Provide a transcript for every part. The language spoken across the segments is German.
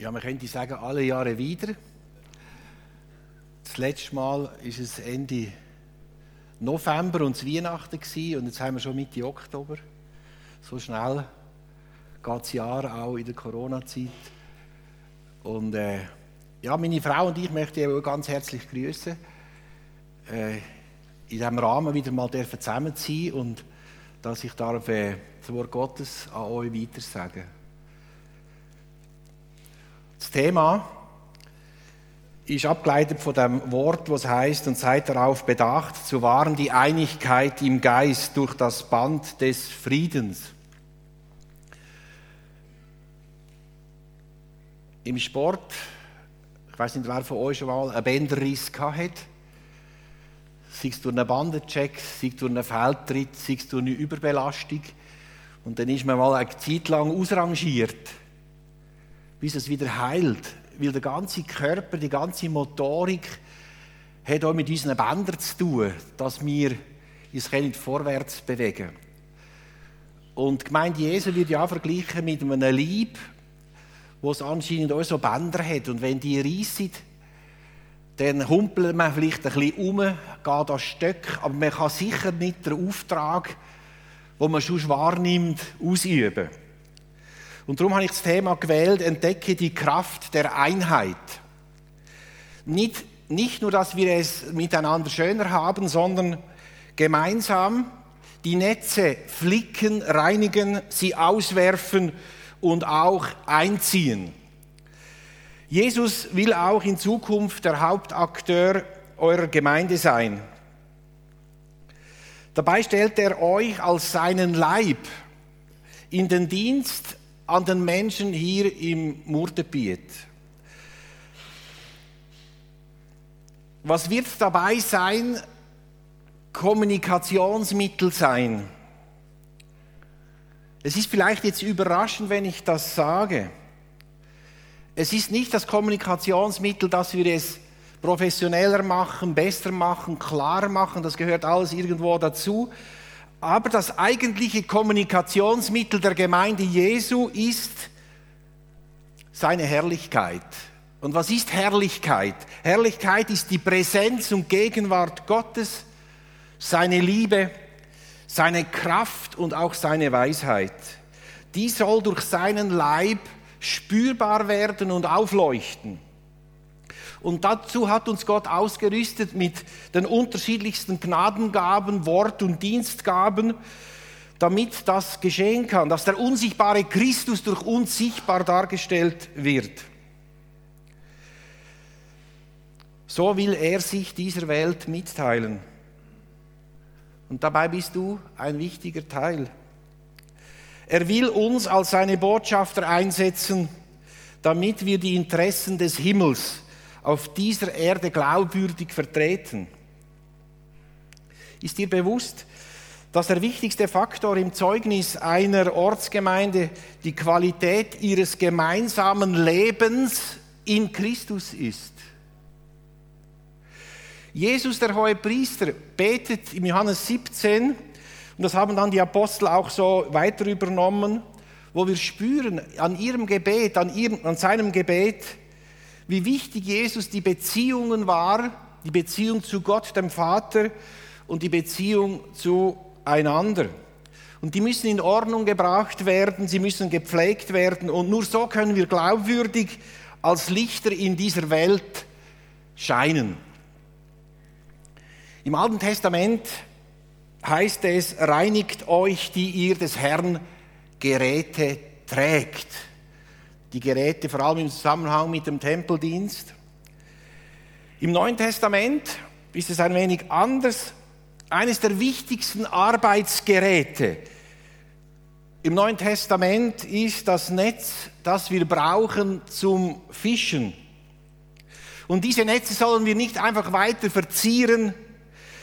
ja, man könnte sagen, alle Jahre wieder. Das letzte Mal ist es Ende November und es Weihnachten und jetzt haben wir schon Mitte Oktober. So schnell geht das Jahr auch in der Corona-Zeit. Und äh, ja, meine Frau und ich möchte auch ganz herzlich grüßen. Äh, in diesem Rahmen wieder mal zusammen sein und dass ich darf, äh, das Wort Gottes an euch weitersagen Das Thema ist abgeleitet von dem Wort, was heißt, und seid darauf bedacht, zu wahren die Einigkeit im Geist durch das Band des Friedens. Im Sport, ich weiß nicht, wer von euch schon mal einen Bänderriss hat, sei es durch einen Bandencheck, sei es durch einen Feldtritt, sei es durch eine Überbelastung. Und dann ist man mal eine Zeit lang ausrangiert, bis es wieder heilt. Weil der ganze Körper, die ganze Motorik hat auch mit unseren Bändern zu tun, dass wir uns nicht vorwärts bewegen Und die Gemeinde Jesu wird ja auch verglichen mit einem Leib, wo es anscheinend auch so Bänder hat. Und wenn die reissen, dann humpelt man vielleicht ein bisschen um, geht an Stöcke, aber man kann sicher nicht den Auftrag, den man schon wahrnimmt, ausüben. Und darum habe ich das Thema gewählt, entdecke die Kraft der Einheit. Nicht, nicht nur, dass wir es miteinander schöner haben, sondern gemeinsam die Netze flicken, reinigen, sie auswerfen und auch einziehen. Jesus will auch in Zukunft der Hauptakteur eurer Gemeinde sein. Dabei stellt er euch als seinen Leib in den Dienst an den Menschen hier im Murtebiet. Was wird dabei sein? Kommunikationsmittel sein. Es ist vielleicht jetzt überraschend, wenn ich das sage. Es ist nicht das Kommunikationsmittel, dass wir es professioneller machen, besser machen, klarer machen, das gehört alles irgendwo dazu. Aber das eigentliche Kommunikationsmittel der Gemeinde Jesu ist seine Herrlichkeit. Und was ist Herrlichkeit? Herrlichkeit ist die Präsenz und Gegenwart Gottes, seine Liebe, seine Kraft und auch seine Weisheit. Die soll durch seinen Leib spürbar werden und aufleuchten. Und dazu hat uns Gott ausgerüstet mit den unterschiedlichsten Gnadengaben, Wort- und Dienstgaben, damit das geschehen kann, dass der unsichtbare Christus durch uns sichtbar dargestellt wird. So will er sich dieser Welt mitteilen. Und dabei bist du ein wichtiger Teil. Er will uns als seine Botschafter einsetzen, damit wir die Interessen des Himmels auf dieser Erde glaubwürdig vertreten. Ist dir bewusst, dass der wichtigste Faktor im Zeugnis einer Ortsgemeinde die Qualität ihres gemeinsamen Lebens in Christus ist? Jesus, der hohe Priester, betet im Johannes 17, und das haben dann die Apostel auch so weiter übernommen, wo wir spüren an ihrem Gebet, an, ihrem, an seinem Gebet, wie wichtig Jesus die Beziehungen war, die Beziehung zu Gott, dem Vater und die Beziehung zueinander. Und die müssen in Ordnung gebracht werden, sie müssen gepflegt werden und nur so können wir glaubwürdig als Lichter in dieser Welt scheinen. Im Alten Testament heißt es, reinigt euch, die ihr des Herrn Geräte trägt. Die Geräte vor allem im Zusammenhang mit dem Tempeldienst. Im Neuen Testament ist es ein wenig anders. Eines der wichtigsten Arbeitsgeräte im Neuen Testament ist das Netz, das wir brauchen zum Fischen. Und diese Netze sollen wir nicht einfach weiter verzieren,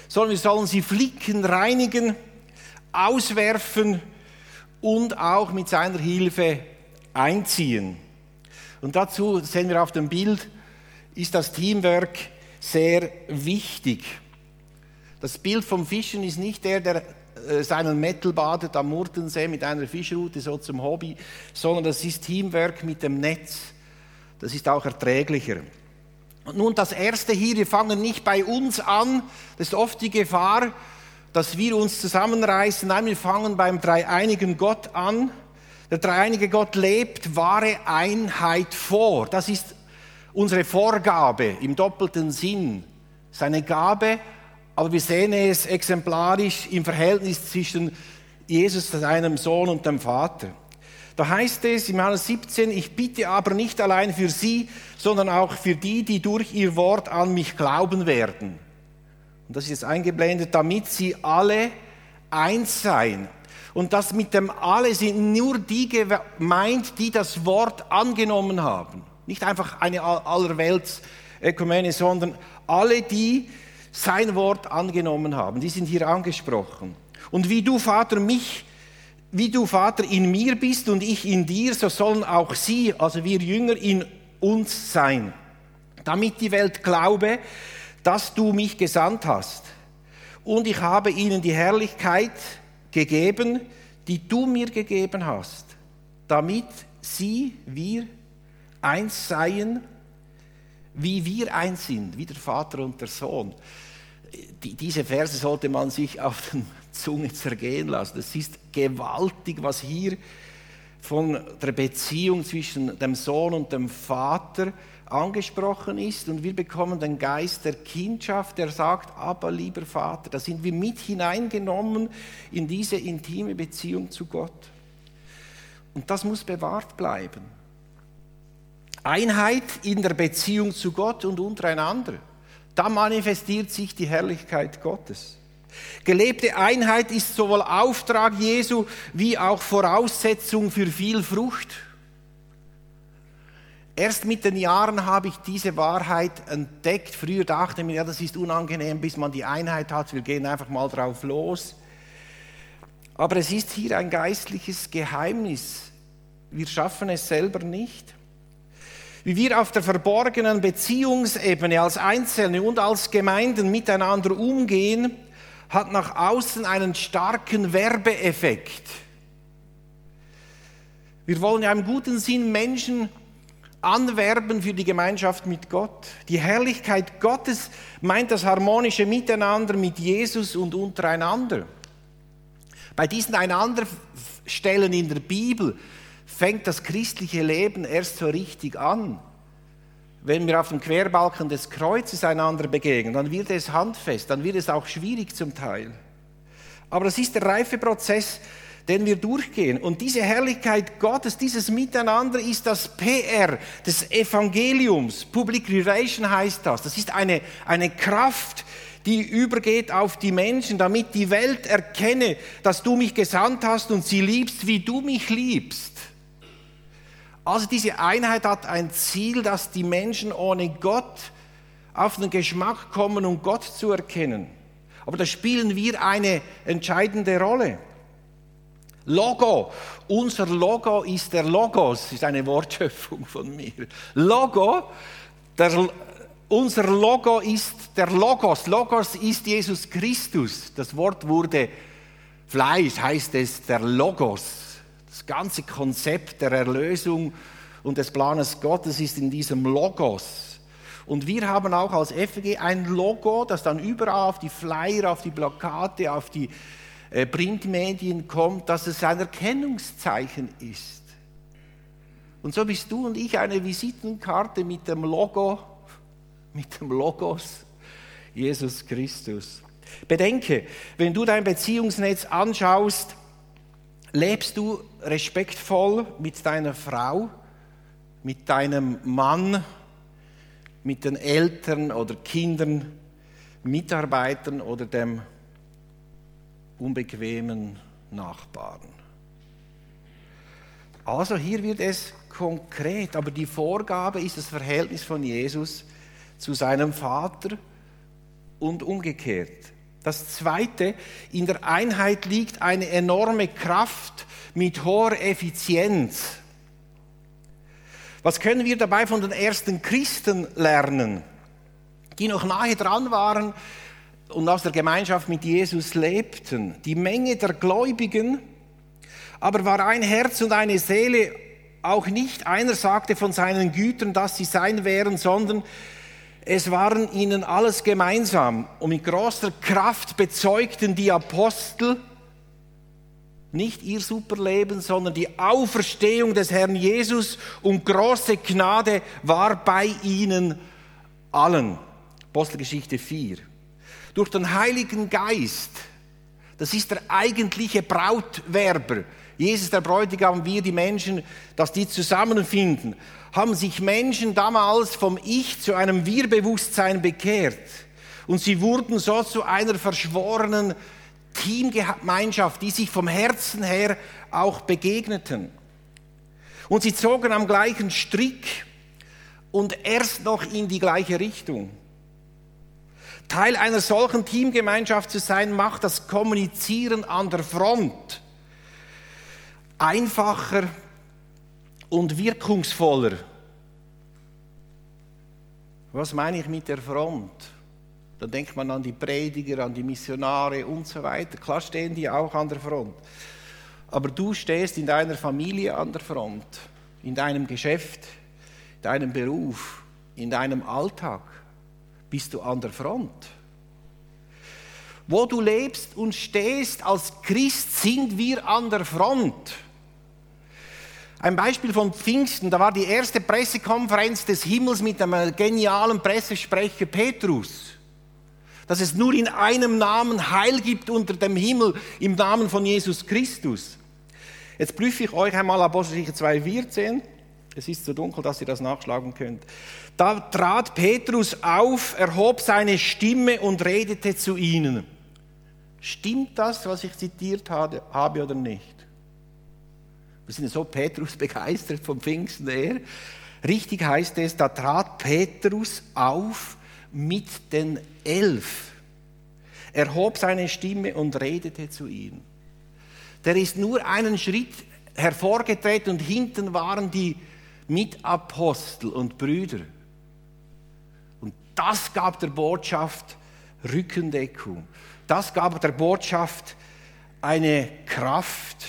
sondern wir sollen sie flicken, reinigen, auswerfen und auch mit seiner Hilfe einziehen. Und dazu sehen wir auf dem Bild, ist das Teamwork sehr wichtig. Das Bild vom Fischen ist nicht der, der äh, seinen Metal badet am Murtensee mit einer Fischroute so zum Hobby, sondern das ist Teamwork mit dem Netz. Das ist auch erträglicher. Und nun das Erste hier, wir fangen nicht bei uns an. Das ist oft die Gefahr, dass wir uns zusammenreißen. Nein, wir fangen beim dreieinigen Gott an. Der dreieinige Gott lebt wahre Einheit vor. Das ist unsere Vorgabe im doppelten Sinn. Seine Gabe, aber wir sehen es exemplarisch im Verhältnis zwischen Jesus, seinem Sohn und dem Vater. Da heißt es im Johannes 17, ich bitte aber nicht allein für sie, sondern auch für die, die durch ihr Wort an mich glauben werden. Und das ist jetzt eingeblendet, damit sie alle eins seien. Und das mit dem alle sind nur die gemeint, die das Wort angenommen haben. Nicht einfach eine allerwelts Ökumene, sondern alle, die sein Wort angenommen haben. Die sind hier angesprochen. Und wie du, Vater, mich wie du, Vater, in mir bist und ich in dir, so sollen auch sie, also wir Jünger, in uns sein, damit die Welt glaube, dass du mich gesandt hast. Und ich habe ihnen die Herrlichkeit gegeben, die du mir gegeben hast, damit sie, wir, eins seien, wie wir eins sind, wie der Vater und der Sohn. Die, diese Verse sollte man sich auf den Zunge zergehen lassen. Es ist gewaltig, was hier von der Beziehung zwischen dem Sohn und dem Vater angesprochen ist. Und wir bekommen den Geist der Kindschaft, der sagt, aber lieber Vater, da sind wir mit hineingenommen in diese intime Beziehung zu Gott. Und das muss bewahrt bleiben. Einheit in der Beziehung zu Gott und untereinander. Da manifestiert sich die Herrlichkeit Gottes. Gelebte Einheit ist sowohl Auftrag Jesu wie auch Voraussetzung für viel Frucht. Erst mit den Jahren habe ich diese Wahrheit entdeckt. Früher dachte ich mir, ja, das ist unangenehm, bis man die Einheit hat. Wir gehen einfach mal drauf los. Aber es ist hier ein geistliches Geheimnis. Wir schaffen es selber nicht. Wie wir auf der verborgenen Beziehungsebene als Einzelne und als Gemeinden miteinander umgehen, hat nach außen einen starken Werbeeffekt. Wir wollen ja im guten Sinn Menschen anwerben für die Gemeinschaft mit Gott. Die Herrlichkeit Gottes meint das harmonische Miteinander mit Jesus und untereinander. Bei diesen Einanderstellen in der Bibel fängt das christliche Leben erst so richtig an wenn wir auf dem Querbalken des Kreuzes einander begegnen, dann wird es handfest, dann wird es auch schwierig zum Teil. Aber das ist der Reifeprozess, den wir durchgehen. Und diese Herrlichkeit Gottes, dieses Miteinander ist das PR des Evangeliums. Public Relation heißt das. Das ist eine, eine Kraft, die übergeht auf die Menschen, damit die Welt erkenne, dass du mich gesandt hast und sie liebst, wie du mich liebst. Also diese Einheit hat ein Ziel, dass die Menschen ohne Gott auf den Geschmack kommen, um Gott zu erkennen. Aber da spielen wir eine entscheidende Rolle. Logo. Unser Logo ist der Logos, ist eine Wortschöpfung von mir. Logo, der, unser Logo ist der Logos. Logos ist Jesus Christus. Das Wort wurde Fleisch, heißt es der Logos. Das ganze Konzept der Erlösung und des Planes Gottes ist in diesem Logos. Und wir haben auch als FG ein Logo, das dann überall auf die Flyer, auf die Plakate, auf die Printmedien kommt, dass es ein Erkennungszeichen ist. Und so bist du und ich eine Visitenkarte mit dem Logo, mit dem Logos Jesus Christus. Bedenke, wenn du dein Beziehungsnetz anschaust, lebst du respektvoll mit deiner Frau, mit deinem Mann, mit den Eltern oder Kindern, Mitarbeitern oder dem unbequemen Nachbarn. Also hier wird es konkret, aber die Vorgabe ist das Verhältnis von Jesus zu seinem Vater und umgekehrt. Das Zweite, in der Einheit liegt eine enorme Kraft mit hoher Effizienz. Was können wir dabei von den ersten Christen lernen, die noch nahe dran waren und aus der Gemeinschaft mit Jesus lebten? Die Menge der Gläubigen aber war ein Herz und eine Seele Auch nicht einer sagte von seinen Gütern, dass sie sein wären, sondern es waren ihnen alles gemeinsam. Und mit großer Kraft bezeugten die Apostel nicht ihr Superleben, sondern die Auferstehung des Herrn Jesus und große Gnade war bei ihnen allen. Apostelgeschichte 4. Durch den Heiligen Geist, das ist der eigentliche Brautwerber, Jesus der Bräutigam, wir die Menschen, dass die zusammenfinden, haben sich Menschen damals vom Ich zu einem Wir-Bewusstsein bekehrt. Und sie wurden so zu einer verschworenen Teamgemeinschaft, die sich vom Herzen her auch begegneten. Und sie zogen am gleichen Strick und erst noch in die gleiche Richtung. Teil einer solchen Teamgemeinschaft zu sein, macht das Kommunizieren an der Front einfacher und wirkungsvoller. Was meine ich mit der Front? Da denkt man an die Prediger, an die Missionare und so weiter. Klar stehen die auch an der Front. Aber du stehst in deiner Familie an der Front, in deinem Geschäft, in deinem Beruf, in deinem Alltag. Bist du an der Front. Wo du lebst und stehst als Christ, sind wir an der Front. Ein Beispiel von Pfingsten, da war die erste Pressekonferenz des Himmels mit einem genialen Pressesprecher Petrus dass es nur in einem Namen Heil gibt unter dem Himmel, im Namen von Jesus Christus. Jetzt prüfe ich euch einmal Apostelgeschichte 2,14. Es ist so dunkel, dass ihr das nachschlagen könnt. Da trat Petrus auf, erhob seine Stimme und redete zu ihnen. Stimmt das, was ich zitiert habe oder nicht? Wir sind so Petrus begeistert vom Pfingsten her. Richtig heißt es, da trat Petrus auf mit den Elf. Er hob seine Stimme und redete zu ihnen. Der ist nur einen Schritt hervorgetreten und hinten waren die Mitapostel und Brüder. Und das gab der Botschaft Rückendeckung. Das gab der Botschaft eine Kraft.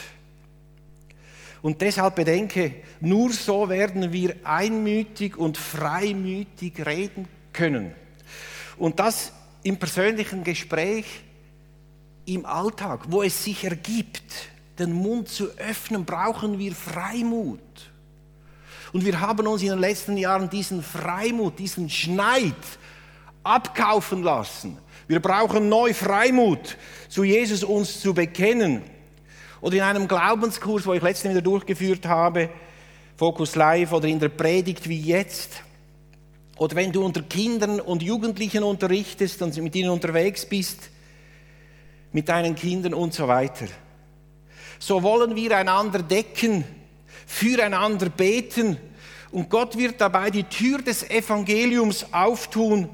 Und deshalb bedenke, nur so werden wir einmütig und freimütig reden können. Und das im persönlichen Gespräch, im Alltag, wo es sich ergibt, den Mund zu öffnen, brauchen wir Freimut. Und wir haben uns in den letzten Jahren diesen Freimut, diesen Schneid abkaufen lassen. Wir brauchen neu Freimut, zu Jesus uns zu bekennen. Oder in einem Glaubenskurs, wo ich letztens wieder durchgeführt habe, Focus Live oder in der Predigt wie jetzt, oder wenn du unter Kindern und Jugendlichen unterrichtest und mit ihnen unterwegs bist, mit deinen Kindern und so weiter. So wollen wir einander decken, füreinander beten und Gott wird dabei die Tür des Evangeliums auftun,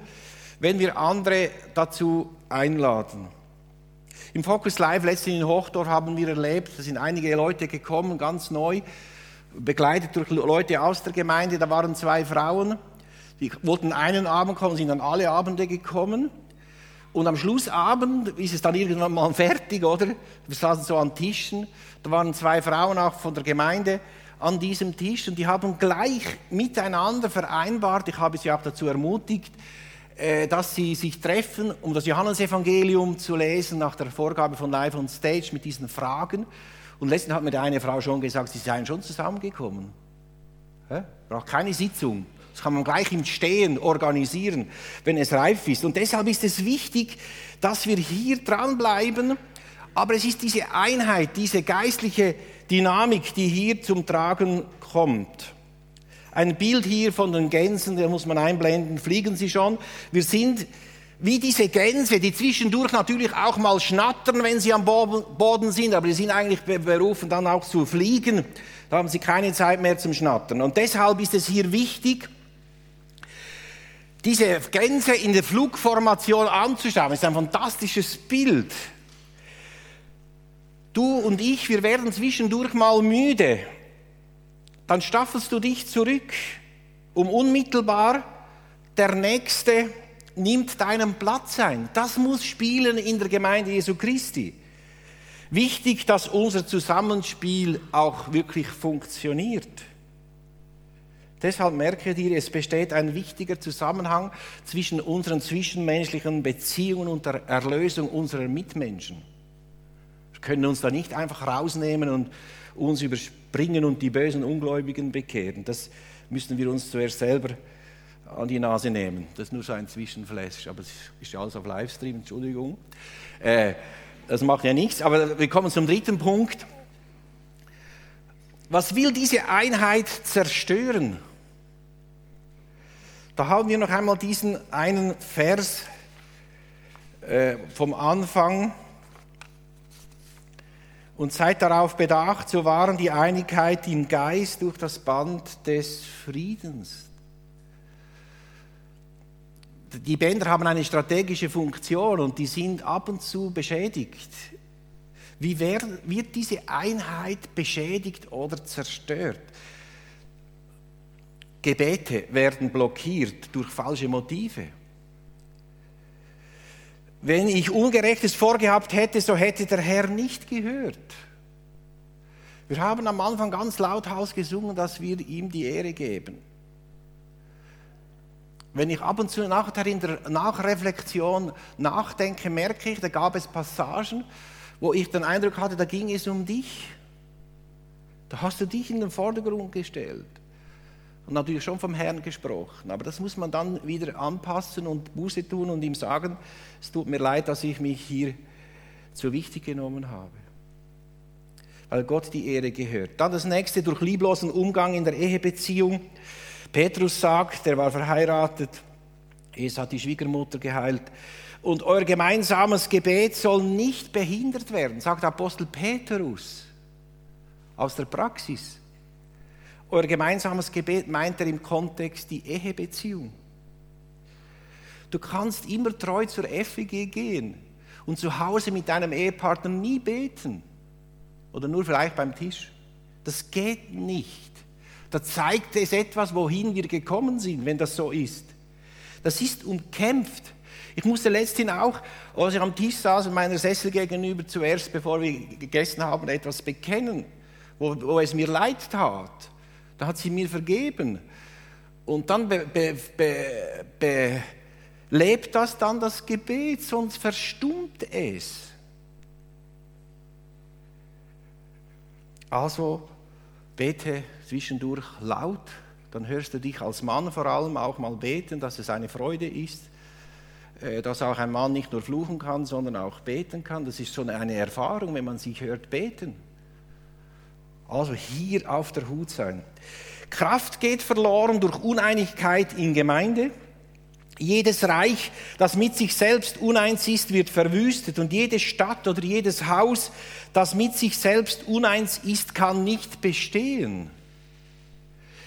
wenn wir andere dazu einladen. Im Focus Live letztens in Hochdorf haben wir erlebt, da sind einige Leute gekommen, ganz neu, begleitet durch Leute aus der Gemeinde, da waren zwei Frauen, die wollten einen Abend kommen, sind dann alle Abende gekommen. Und am Schlussabend ist es dann irgendwann mal fertig, oder? Wir saßen so an Tischen. Da waren zwei Frauen auch von der Gemeinde an diesem Tisch und die haben gleich miteinander vereinbart, ich habe sie auch dazu ermutigt, äh, dass sie sich treffen, um das Johannesevangelium zu lesen, nach der Vorgabe von Live on Stage mit diesen Fragen. Und letztens hat mir eine Frau schon gesagt, sie seien schon zusammengekommen. Braucht keine Sitzung. Das kann man gleich im Stehen organisieren, wenn es reif ist. Und deshalb ist es wichtig, dass wir hier dranbleiben. Aber es ist diese Einheit, diese geistliche Dynamik, die hier zum Tragen kommt. Ein Bild hier von den Gänsen, da muss man einblenden, fliegen sie schon. Wir sind wie diese Gänse, die zwischendurch natürlich auch mal schnattern, wenn sie am Boden sind, aber die sind eigentlich berufen, dann auch zu fliegen. Da haben sie keine Zeit mehr zum Schnattern. Und deshalb ist es hier wichtig, diese Gänse in der Flugformation anzuschauen, ist ein fantastisches Bild. Du und ich, wir werden zwischendurch mal müde. Dann staffelst du dich zurück, um unmittelbar der Nächste nimmt deinen Platz ein. Das muss spielen in der Gemeinde Jesu Christi. Wichtig, dass unser Zusammenspiel auch wirklich funktioniert. Deshalb merke ihr, es besteht ein wichtiger Zusammenhang zwischen unseren zwischenmenschlichen Beziehungen und der Erlösung unserer Mitmenschen. Können uns da nicht einfach rausnehmen und uns überspringen und die bösen Ungläubigen bekehren. Das müssen wir uns zuerst selber an die Nase nehmen. Das ist nur so ein Zwischenflash, aber es ist ja alles auf Livestream, Entschuldigung. Äh, das macht ja nichts, aber wir kommen zum dritten Punkt. Was will diese Einheit zerstören? Da haben wir noch einmal diesen einen Vers äh, vom Anfang. Und seid darauf bedacht, so wahren die Einigkeit im Geist durch das Band des Friedens. Die Bänder haben eine strategische Funktion und die sind ab und zu beschädigt. Wie wird diese Einheit beschädigt oder zerstört? Gebete werden blockiert durch falsche Motive. Wenn ich Ungerechtes vorgehabt hätte, so hätte der Herr nicht gehört. Wir haben am Anfang ganz lauthals gesungen, dass wir ihm die Ehre geben. Wenn ich ab und zu nachher in der Nachreflexion nachdenke, merke ich, da gab es Passagen, wo ich den Eindruck hatte, da ging es um dich. Da hast du dich in den Vordergrund gestellt und natürlich schon vom Herrn gesprochen. Aber das muss man dann wieder anpassen und Buße tun und ihm sagen, es tut mir leid, dass ich mich hier zu wichtig genommen habe. Weil Gott die Ehre gehört. Dann das nächste, durch lieblosen Umgang in der Ehebeziehung. Petrus sagt, er war verheiratet, es hat die Schwiegermutter geheilt. Und euer gemeinsames Gebet soll nicht behindert werden, sagt Apostel Petrus aus der Praxis. Euer gemeinsames Gebet meint er im Kontext die Ehebeziehung. Du kannst immer treu zur FEG gehen und zu Hause mit deinem Ehepartner nie beten. Oder nur vielleicht beim Tisch. Das geht nicht. Da zeigt es etwas, wohin wir gekommen sind, wenn das so ist. Das ist umkämpft. Ich musste letzthin auch, als ich am Tisch saß und meiner Sessel gegenüber zuerst, bevor wir gegessen haben, etwas bekennen, wo, wo es mir leid tat. Da hat sie mir vergeben. Und dann be, be, be, belebt das dann das Gebet, sonst verstummt es. Also bete zwischendurch laut, dann hörst du dich als Mann vor allem auch mal beten, dass es eine Freude ist, äh, dass auch ein Mann nicht nur fluchen kann, sondern auch beten kann. Das ist schon eine Erfahrung, wenn man sich hört beten. Also hier auf der Hut sein. Kraft geht verloren durch Uneinigkeit in Gemeinde. Jedes Reich, das mit sich selbst uneins ist, wird verwüstet und jede Stadt oder jedes Haus, das mit sich selbst uneins ist, kann nicht bestehen.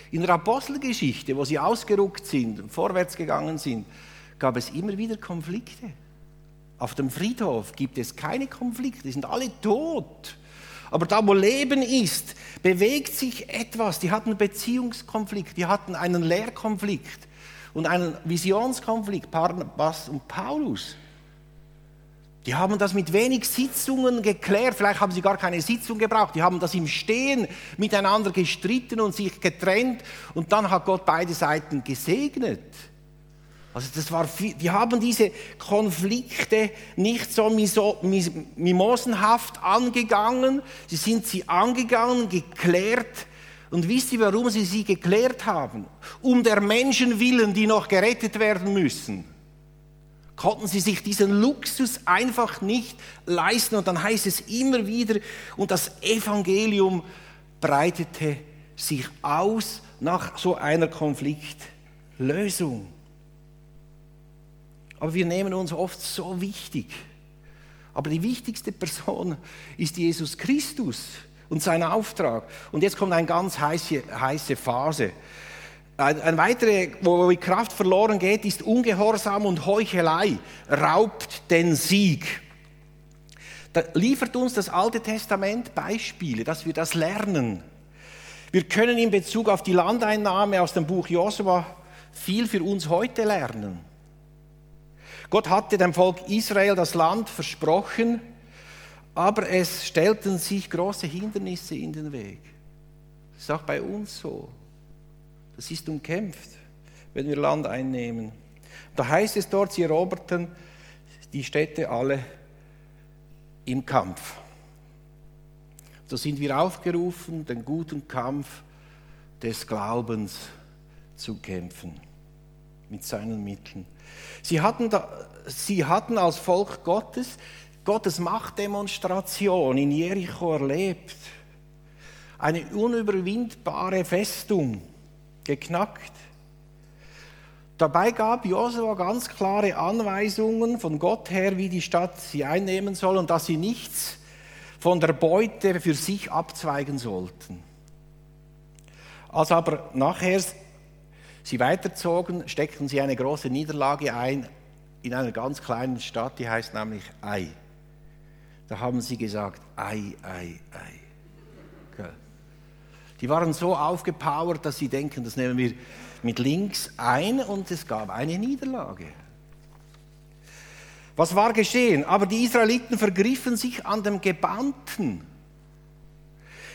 In der Apostelgeschichte, wo sie ausgeruckt sind und vorwärts gegangen sind, gab es immer wieder Konflikte. Auf dem Friedhof gibt es keine Konflikte, die sind alle tot. Aber da, wo Leben ist, bewegt sich etwas. Die hatten einen Beziehungskonflikt, die hatten einen Lehrkonflikt und einen Visionskonflikt, Barnabas und Paulus. Die haben das mit wenig Sitzungen geklärt. Vielleicht haben sie gar keine Sitzung gebraucht. Die haben das im Stehen miteinander gestritten und sich getrennt. Und dann hat Gott beide Seiten gesegnet. Also das war, die haben diese Konflikte nicht so mimosenhaft angegangen, sie sind sie angegangen, geklärt. Und wisst ihr, warum sie sie geklärt haben? Um der Menschen willen, die noch gerettet werden müssen. Konnten sie sich diesen Luxus einfach nicht leisten. Und dann heißt es immer wieder, und das Evangelium breitete sich aus nach so einer Konfliktlösung. Aber wir nehmen uns oft so wichtig. Aber die wichtigste Person ist Jesus Christus und sein Auftrag. Und jetzt kommt eine ganz heiße, heiße Phase. Ein, ein weitere, wo die Kraft verloren geht, ist Ungehorsam und Heuchelei, raubt den Sieg. Da liefert uns das Alte Testament Beispiele, dass wir das lernen. Wir können in Bezug auf die Landeinnahme aus dem Buch Josua viel für uns heute lernen. Gott hatte dem Volk Israel das Land versprochen, aber es stellten sich große Hindernisse in den Weg. Das ist auch bei uns so. Das ist umkämpft, wenn wir Land einnehmen. Da heißt es dort, sie eroberten die Städte alle im Kampf. So sind wir aufgerufen, den guten Kampf des Glaubens zu kämpfen mit seinen Mitteln. Sie hatten, da, sie hatten als Volk Gottes Gottes Machtdemonstration in Jericho erlebt. Eine unüberwindbare Festung geknackt. Dabei gab Josua ganz klare Anweisungen von Gott her, wie die Stadt sie einnehmen soll und dass sie nichts von der Beute für sich abzweigen sollten. Als aber nachher sie weiterzogen, steckten sie eine große Niederlage ein in einer ganz kleinen Stadt, die heißt nämlich Ei. Da haben sie gesagt, Ei, Ei, Ei. Die waren so aufgepowert, dass sie denken, das nehmen wir mit links ein und es gab eine Niederlage. Was war geschehen? Aber die Israeliten vergriffen sich an dem Gebannten.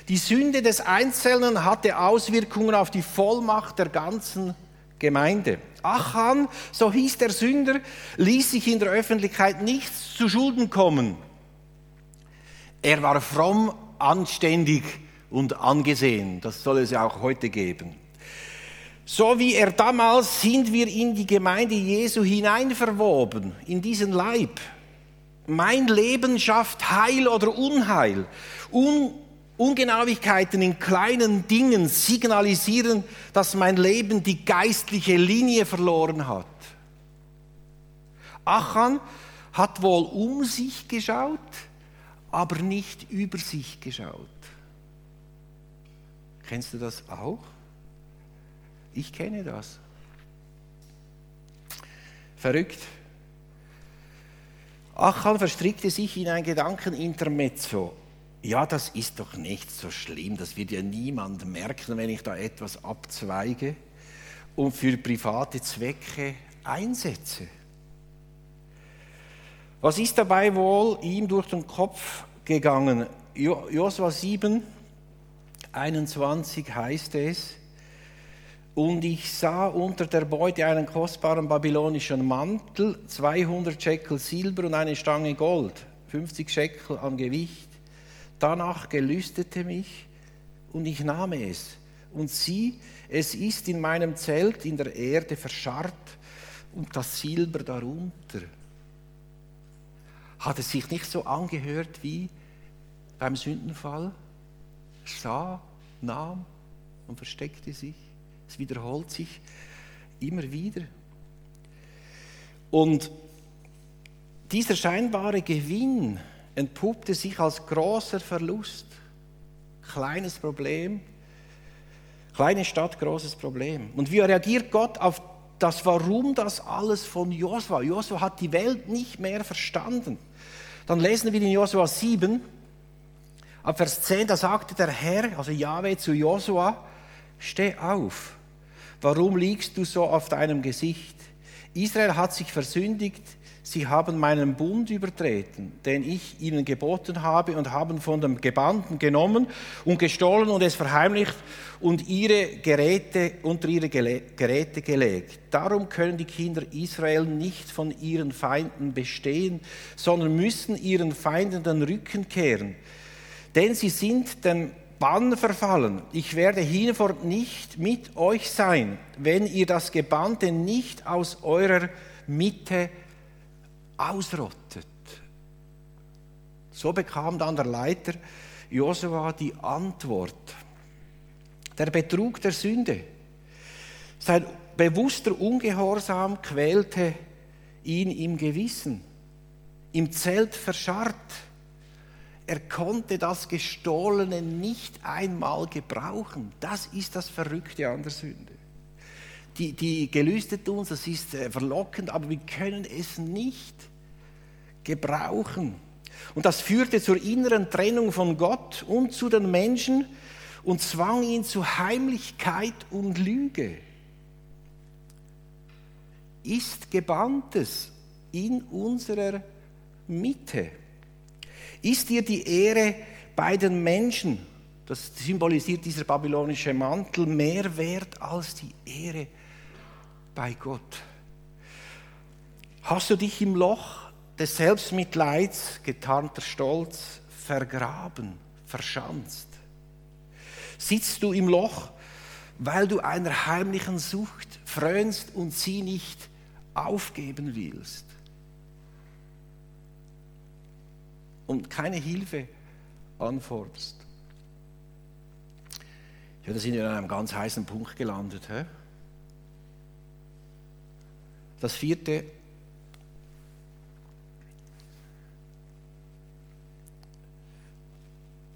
Die Sünde des Einzelnen hatte Auswirkungen auf die Vollmacht der ganzen Gemeinde. Achan, so hieß der Sünder, ließ sich in der Öffentlichkeit nichts zu Schulden kommen. Er war fromm, anständig und angesehen. Das soll es ja auch heute geben. So wie er damals sind wir in die Gemeinde Jesu hineinverwoben, in diesen Leib. Mein Leben schafft Heil oder Unheil. Un Ungenauigkeiten in kleinen Dingen signalisieren, dass mein Leben die geistliche Linie verloren hat. Achan hat wohl um sich geschaut, aber nicht über sich geschaut. Kennst du das auch? Ich kenne das. Verrückt. Achan verstrickte sich in ein Gedankenintermezzo. Ja, das ist doch nicht so schlimm, das wird ja niemand merken, wenn ich da etwas abzweige und für private Zwecke einsetze. Was ist dabei wohl ihm durch den Kopf gegangen? Josua 7, 21 heißt es, und ich sah unter der Beute einen kostbaren babylonischen Mantel, 200 Shekel Silber und eine Stange Gold, 50 Shekel an Gewicht. Danach gelüstete mich und ich nahm es. Und sieh, es ist in meinem Zelt in der Erde verscharrt und das Silber darunter. Hat es sich nicht so angehört wie beim Sündenfall? Sah, nahm und versteckte sich. Es wiederholt sich immer wieder. Und dieser scheinbare Gewinn entpuppte sich als großer Verlust. Kleines Problem, kleine Stadt, großes Problem. Und wie reagiert Gott auf das Warum das alles von Josua? Josua hat die Welt nicht mehr verstanden. Dann lesen wir in Josua 7, ab Vers 10, da sagte der Herr, also Yahweh zu Josua, steh auf, warum liegst du so auf deinem Gesicht? Israel hat sich versündigt, sie haben meinen Bund übertreten, den ich ihnen geboten habe, und haben von dem Gebannten genommen und gestohlen und es verheimlicht und ihre Geräte unter ihre Geräte gelegt. Darum können die Kinder Israel nicht von ihren Feinden bestehen, sondern müssen ihren Feinden den Rücken kehren. Denn sie sind den Bann verfallen. Ich werde hinfort nicht mit euch sein, wenn ihr das Gebannte nicht aus eurer Mitte ausrottet. So bekam dann der Leiter Josua die Antwort. Der Betrug der Sünde, sein bewusster Ungehorsam quälte ihn im Gewissen, im Zelt verscharrt er konnte das Gestohlene nicht einmal gebrauchen. Das ist das Verrückte an der Sünde. Die, die gelüstet uns, das ist äh, verlockend, aber wir können es nicht gebrauchen. Und das führte zur inneren Trennung von Gott und zu den Menschen und zwang ihn zu Heimlichkeit und Lüge. Ist Gebanntes in unserer Mitte? Ist dir die Ehre bei den Menschen Das symbolisiert dieser babylonische Mantel mehr wert als die Ehre bei Gott. Hast du dich im Loch des Selbstmitleids, getarnter Stolz, vergraben, verschanzt? Sitzt du im Loch, weil du einer heimlichen Sucht frönst und sie nicht aufgeben willst? Und keine Hilfe anforderst? Ja, da sind wir an einem ganz heißen Punkt gelandet. He? Das vierte,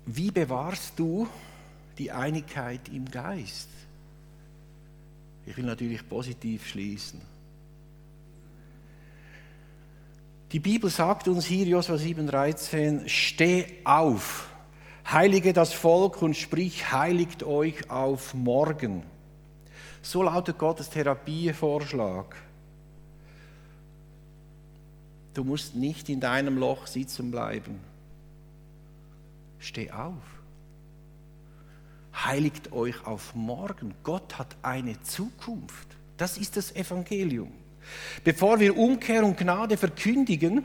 wie bewahrst du die Einigkeit im Geist? Ich will natürlich positiv schließen. Die Bibel sagt uns hier, Josua 7,13, steh auf, heilige das Volk und sprich, heiligt euch auf morgen. So lautet Gottes Therapievorschlag. Du musst nicht in deinem Loch sitzen bleiben. Steh auf. Heiligt euch auf morgen. Gott hat eine Zukunft. Das ist das Evangelium. Bevor wir Umkehr und Gnade verkündigen,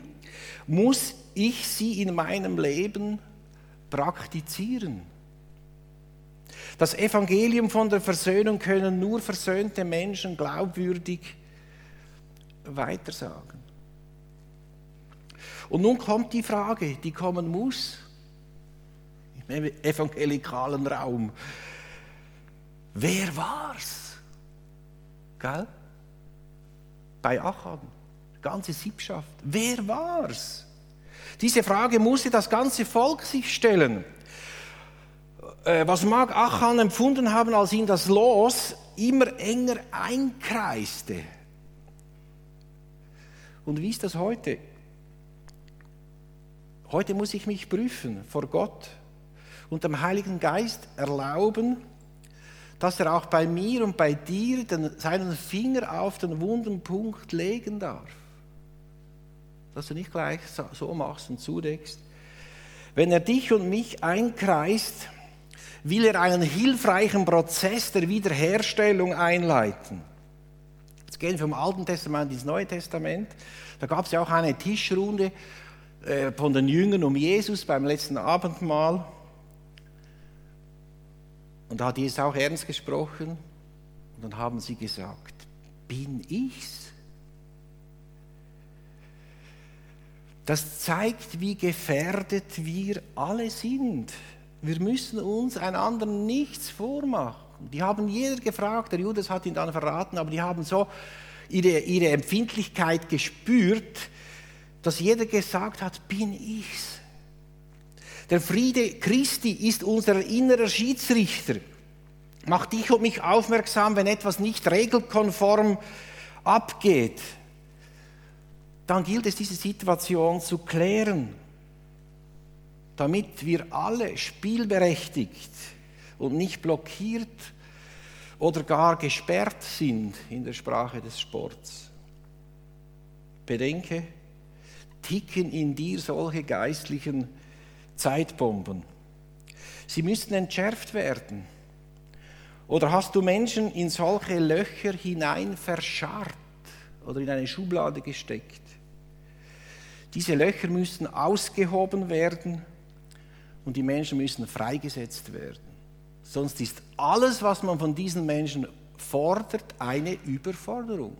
muss ich sie in meinem Leben praktizieren. Das Evangelium von der Versöhnung können nur versöhnte Menschen glaubwürdig weitersagen. Und nun kommt die Frage, die kommen muss, im evangelikalen Raum. Wer war's? Gell? Bei Achan, ganze Siebschaft. Wer war's? Diese Frage musste das ganze Volk sich stellen. Äh, was mag Achan empfunden haben, als ihn das Los immer enger einkreiste? Und wie ist das heute? Heute muss ich mich prüfen vor Gott und dem Heiligen Geist erlauben, dass er auch bei mir und bei dir den, seinen Finger auf den wunden Punkt legen darf. Dass du nicht gleich so machst und zudeckst. Wenn er dich und mich einkreist, will er einen hilfreichen Prozess der Wiederherstellung einleiten. Jetzt gehen wir vom Alten Testament ins Neue Testament. Da gab es ja auch eine Tischrunde, äh, von den Jüngern um Jesus beim letzten Abendmahl. Und da hat Jesus auch ernst gesprochen. Und dann haben sie gesagt, bin ich's? Das zeigt, wie gefährdet wir alle sind. Wir müssen uns einander nichts vormachen. Die haben jeder gefragt, der Judas hat ihn dann verraten, aber die haben so ihre, ihre Empfindlichkeit gespürt, dass jeder gesagt hat, bin ich's. Der Friede Christi ist unser innerer Schiedsrichter. Macht dich und mich aufmerksam, wenn etwas nicht regelkonform abgeht. Dann gilt es, diese Situation zu klären, damit wir alle spielberechtigt und nicht blockiert oder gar gesperrt sind in der Sprache des Sports. Bedenke, ticken in dir solche geistlichen Zeitbomben. Sie müssen entschärft werden. Oder hast du Menschen in solche Löcher hinein verscharrt oder in eine Schublade gesteckt? Diese Löcher müssen ausgehoben werden und die Menschen müssen freigesetzt werden. Sonst ist alles, was man von diesen Menschen fordert, eine Überforderung.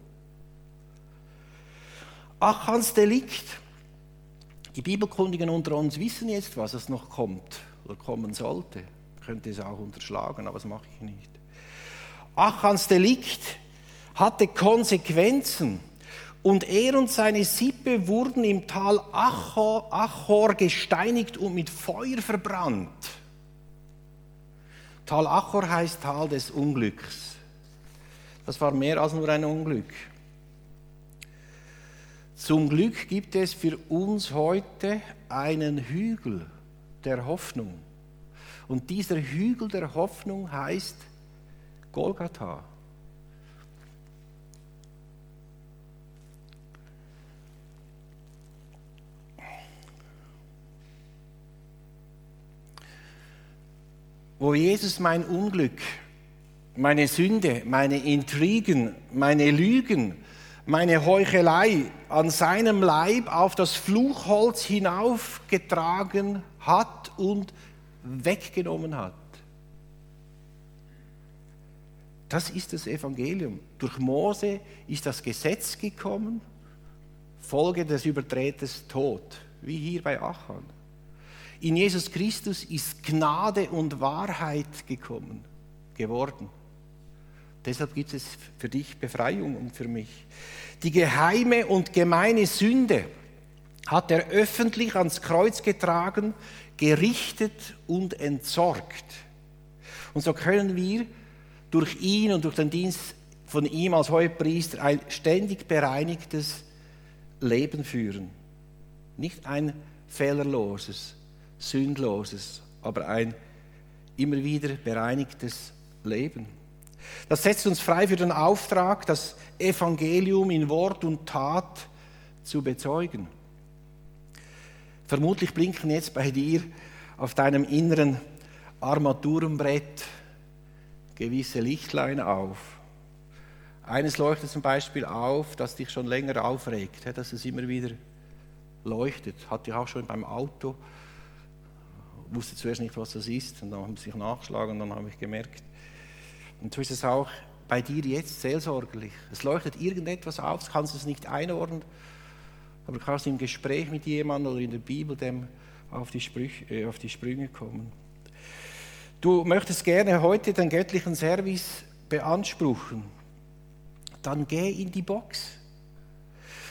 Achans Delikt die Bibelkundigen unter uns wissen jetzt, was es noch kommt oder kommen sollte. Ich könnte es auch unterschlagen, aber das mache ich nicht. Achans Delikt hatte Konsequenzen und er und seine Sippe wurden im Tal Achor, Achor gesteinigt und mit Feuer verbrannt. Tal Achor heißt Tal des Unglücks. Das war mehr als nur ein Unglück. Zum Glück gibt es für uns heute einen Hügel der Hoffnung. Und dieser Hügel der Hoffnung heißt Golgatha. wo Jesus mein Unglück, meine Sünde, meine Intrigen, meine Lügen, meine Heuchelei an seinem Leib auf das Fluchholz hinaufgetragen hat und weggenommen hat. Das ist das Evangelium. Durch Mose ist das Gesetz gekommen, Folge des Übertreters Tod, wie hier bei Achan. In Jesus Christus ist Gnade und Wahrheit gekommen, geworden. Deshalb gibt es für dich Befreiung und für mich. Die geheime und gemeine Sünde hat er öffentlich ans Kreuz getragen, gerichtet und entsorgt. Und so können wir durch ihn und durch den Dienst von ihm als Hohepriester ein ständig bereinigtes Leben führen. Nicht ein fehlerloses, sündloses, aber ein immer wieder bereinigtes Leben. Das setzt uns frei für den Auftrag, das Evangelium in Wort und Tat zu bezeugen. Vermutlich blinken jetzt bei dir auf deinem inneren Armaturenbrett gewisse Lichtlein auf. Eines leuchtet zum Beispiel auf, das dich schon länger aufregt, dass es immer wieder leuchtet. Hatte ich auch schon beim Auto. Wusste zuerst nicht, was das ist, und dann habe ich nachgeschlagen und dann habe ich gemerkt. Und so ist es auch bei dir jetzt seelsorgerlich. Es leuchtet irgendetwas auf, du kannst es nicht einordnen, aber du kannst im Gespräch mit jemandem oder in der Bibel dem auf die, Sprüche, äh, auf die Sprünge kommen. Du möchtest gerne heute den göttlichen Service beanspruchen, dann geh in die Box,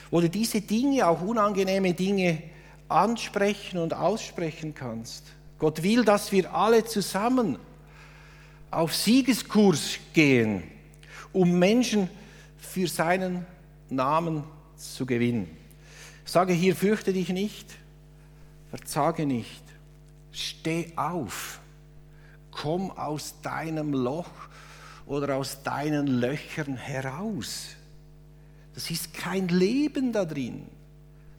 wo du diese Dinge, auch unangenehme Dinge, ansprechen und aussprechen kannst. Gott will, dass wir alle zusammen auf Siegeskurs gehen, um Menschen für seinen Namen zu gewinnen. Ich sage hier, fürchte dich nicht, verzage nicht, steh auf komm aus deinem Loch oder aus deinen Löchern heraus. Das ist kein Leben da drin.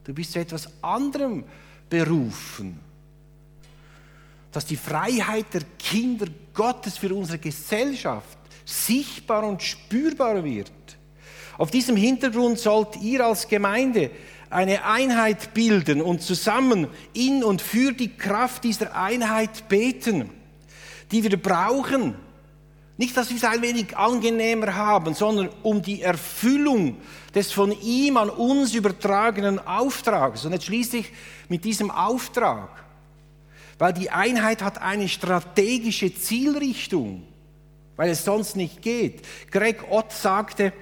Du bist zu etwas anderem berufen. Dass die Freiheit der Kinder Gottes für unsere Gesellschaft sichtbar und spürbar wird. Auf diesem Hintergrund sollt ihr als Gemeinde eine Einheit bilden und zusammen in und für die Kraft dieser Einheit beten die wir brauchen. Nicht, dass wir es ein wenig angenehmer haben, sondern um die Erfüllung des von ihm an uns übertragenen Auftrags. Und jetzt schließe ich mit diesem Auftrag, weil die Einheit hat eine strategische Zielrichtung, weil es sonst nicht geht. Greg Ott sagte,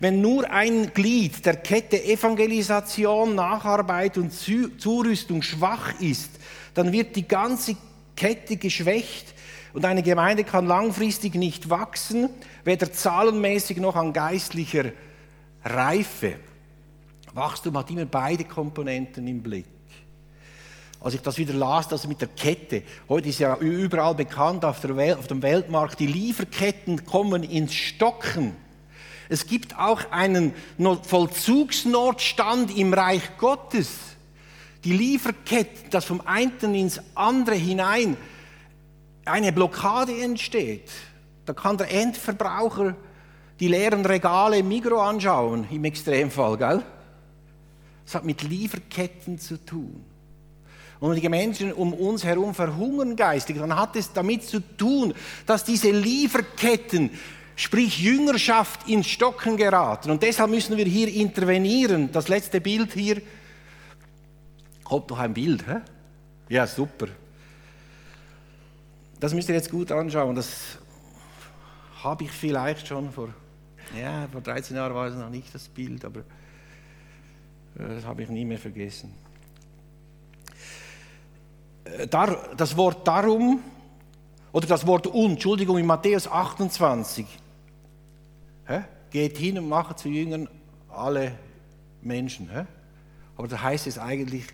wenn nur ein Glied der Kette Evangelisation, Nacharbeit und Zurüstung schwach ist, dann wird die ganze Kette geschwächt und eine Gemeinde kann langfristig nicht wachsen, weder zahlenmäßig noch an geistlicher Reife. Wachstum hat immer beide Komponenten im Blick. Als ich das wieder las, das mit der Kette. Heute ist ja überall bekannt auf, Welt, auf dem Weltmarkt, die Lieferketten kommen ins Stocken. Es gibt auch einen Vollzugsnotstand im Reich Gottes. Die Lieferketten, das vom einen ins andere hinein eine Blockade entsteht, da kann der Endverbraucher die leeren Regale im Mikro anschauen, im Extremfall, gell? Das hat mit Lieferketten zu tun. Und die Menschen um uns herum verhungern geistig, dann hat es damit zu tun, dass diese Lieferketten, sprich Jüngerschaft, ins Stocken geraten. Und deshalb müssen wir hier intervenieren. Das letzte Bild hier. Kommt noch ein Bild, hä? Ja, super. Das müsst ihr jetzt gut anschauen. Das habe ich vielleicht schon vor, ja, vor 13 Jahren war es noch nicht das Bild, aber äh, das habe ich nie mehr vergessen. Äh, das Wort darum, oder das Wort und, Entschuldigung, in Matthäus 28, hä? geht hin und macht zu Jüngern alle Menschen. Hä? Aber da heißt es eigentlich,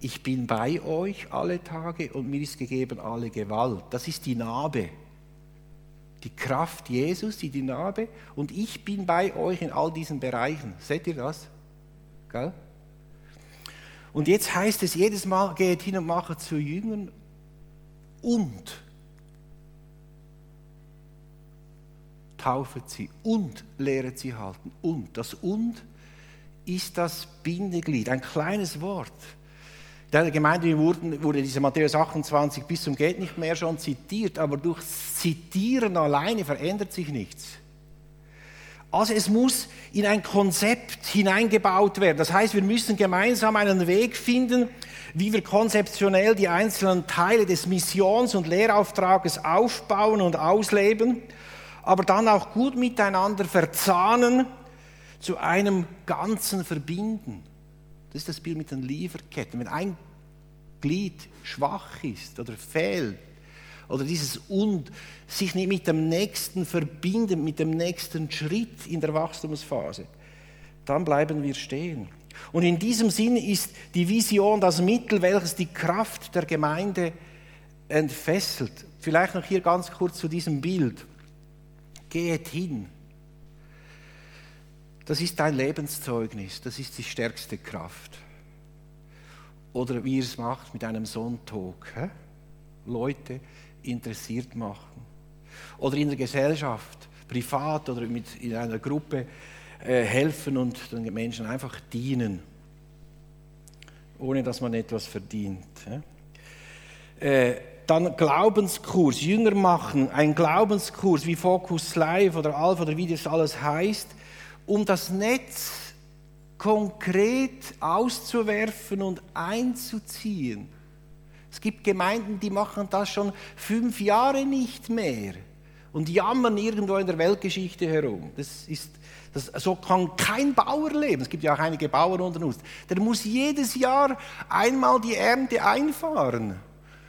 ich bin bei euch alle Tage und mir ist gegeben alle Gewalt. Das ist die Narbe. Die Kraft Jesus, die, die Narbe. Und ich bin bei euch in all diesen Bereichen. Seht ihr das? Gell? Und jetzt heißt es jedes Mal, geht hin und macht zu Jüngern und taufet sie und lehret sie halten. Und das und ist das Bindeglied, ein kleines Wort. In der Gemeinde wurden, wurde diese Matthäus 28 bis zum Geht nicht mehr schon zitiert, aber durch Zitieren alleine verändert sich nichts. Also es muss in ein Konzept hineingebaut werden. Das heißt, wir müssen gemeinsam einen Weg finden, wie wir konzeptionell die einzelnen Teile des Missions- und Lehrauftrages aufbauen und ausleben, aber dann auch gut miteinander verzahnen, zu einem Ganzen verbinden. Das ist das Bild mit den Lieferketten. Wenn ein Glied schwach ist oder fehlt, oder dieses und sich nicht mit dem nächsten verbinden, mit dem nächsten Schritt in der Wachstumsphase, dann bleiben wir stehen. Und in diesem Sinn ist die Vision das Mittel, welches die Kraft der Gemeinde entfesselt. Vielleicht noch hier ganz kurz zu diesem Bild. Geht hin. Das ist dein Lebenszeugnis, das ist die stärkste Kraft. Oder wie ihr es macht mit einem Sonntag. Leute interessiert machen. Oder in der Gesellschaft, privat oder mit, in einer Gruppe äh, helfen und den Menschen einfach dienen, ohne dass man etwas verdient. Äh, dann Glaubenskurs, Jünger machen, ein Glaubenskurs wie Focus Live oder Alpha oder wie das alles heißt, um das Netz konkret auszuwerfen und einzuziehen. Es gibt Gemeinden, die machen das schon fünf Jahre nicht mehr und jammern irgendwo in der Weltgeschichte herum. Das ist, das, so kann kein Bauer leben. Es gibt ja auch einige Bauern unter uns. Der muss jedes Jahr einmal die Ernte einfahren,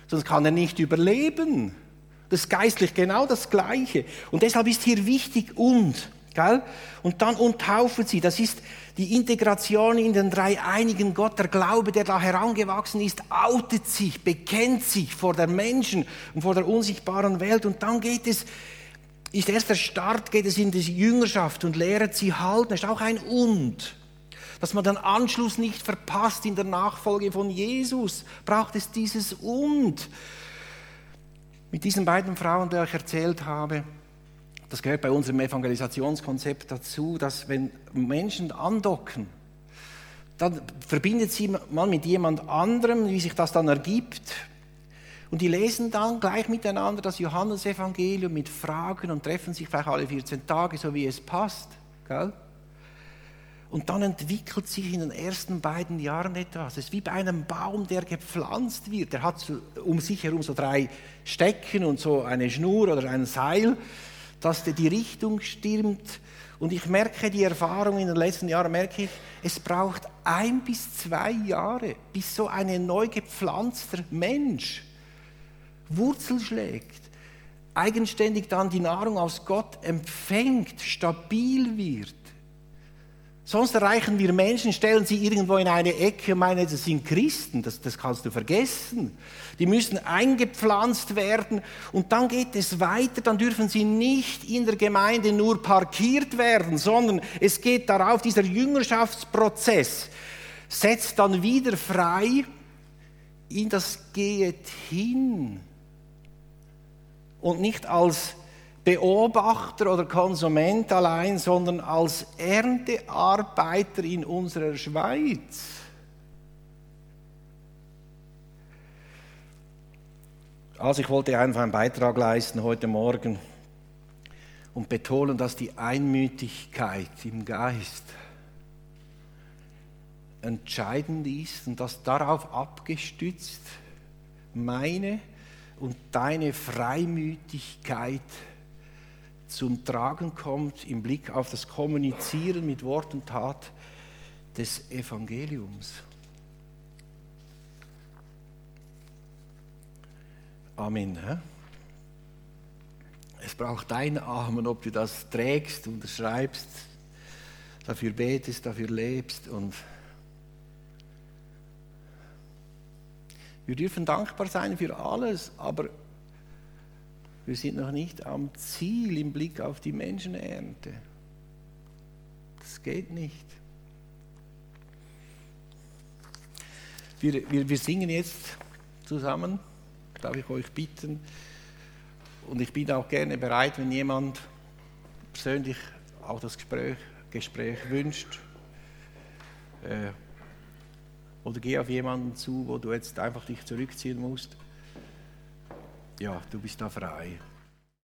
sonst kann er nicht überleben. Das ist geistlich genau das Gleiche. Und deshalb ist hier wichtig und. Gell? Und dann und taufen sie. Das ist die Integration in den dreieinigen Gott. Der Glaube, der da herangewachsen ist, outet sich, bekennt sich vor der Menschen und vor der unsichtbaren Welt. Und dann geht es, ist erst der Start, geht es in die Jüngerschaft und lehret sie halten. Das ist auch ein Und. Dass man den Anschluss nicht verpasst in der Nachfolge von Jesus, braucht es dieses Und. Mit diesen beiden Frauen, die ich erzählt habe, das gehört bei unserem Evangelisationskonzept dazu, dass wenn Menschen andocken, dann verbindet sie man mit jemand anderem, wie sich das dann ergibt. Und die lesen dann gleich miteinander das Johannesevangelium mit Fragen und treffen sich vielleicht alle 14 Tage, so wie es passt. Gell? Und dann entwickelt sich in den ersten beiden Jahren etwas. Es ist wie bei einem Baum, der gepflanzt wird. Der hat um sich herum so drei Stecken und so eine Schnur oder ein Seil dass die Richtung stimmt. Und ich merke die Erfahrung in den letzten Jahren, merke ich, es braucht ein bis zwei Jahre, bis so ein neu gepflanzter Mensch Wurzel schlägt, eigenständig dann die Nahrung aus Gott empfängt, stabil wird. Sonst erreichen wir Menschen, stellen sie irgendwo in eine Ecke meinen, das sind Christen, das, das kannst du vergessen. Die müssen eingepflanzt werden und dann geht es weiter, dann dürfen sie nicht in der Gemeinde nur parkiert werden, sondern es geht darauf, dieser Jüngerschaftsprozess setzt dann wieder frei in das Geht hin und nicht als Beobachter oder Konsument allein, sondern als Erntearbeiter in unserer Schweiz. Also ich wollte einfach einen Beitrag leisten heute Morgen und betonen, dass die Einmütigkeit im Geist entscheidend ist und dass darauf abgestützt meine und deine Freimütigkeit zum Tragen kommt im Blick auf das Kommunizieren mit Wort und Tat des Evangeliums. Amen. Es braucht dein Amen, ob du das trägst, unterschreibst, dafür betest, dafür lebst und wir dürfen dankbar sein für alles, aber wir sind noch nicht am Ziel im Blick auf die Menschenernte. Das geht nicht. Wir, wir, wir singen jetzt zusammen, darf ich euch bitten. Und ich bin auch gerne bereit, wenn jemand persönlich auch das Gespräch, Gespräch wünschst. Äh, oder geh auf jemanden zu, wo du jetzt einfach dich zurückziehen musst. Ja, du bist da frei.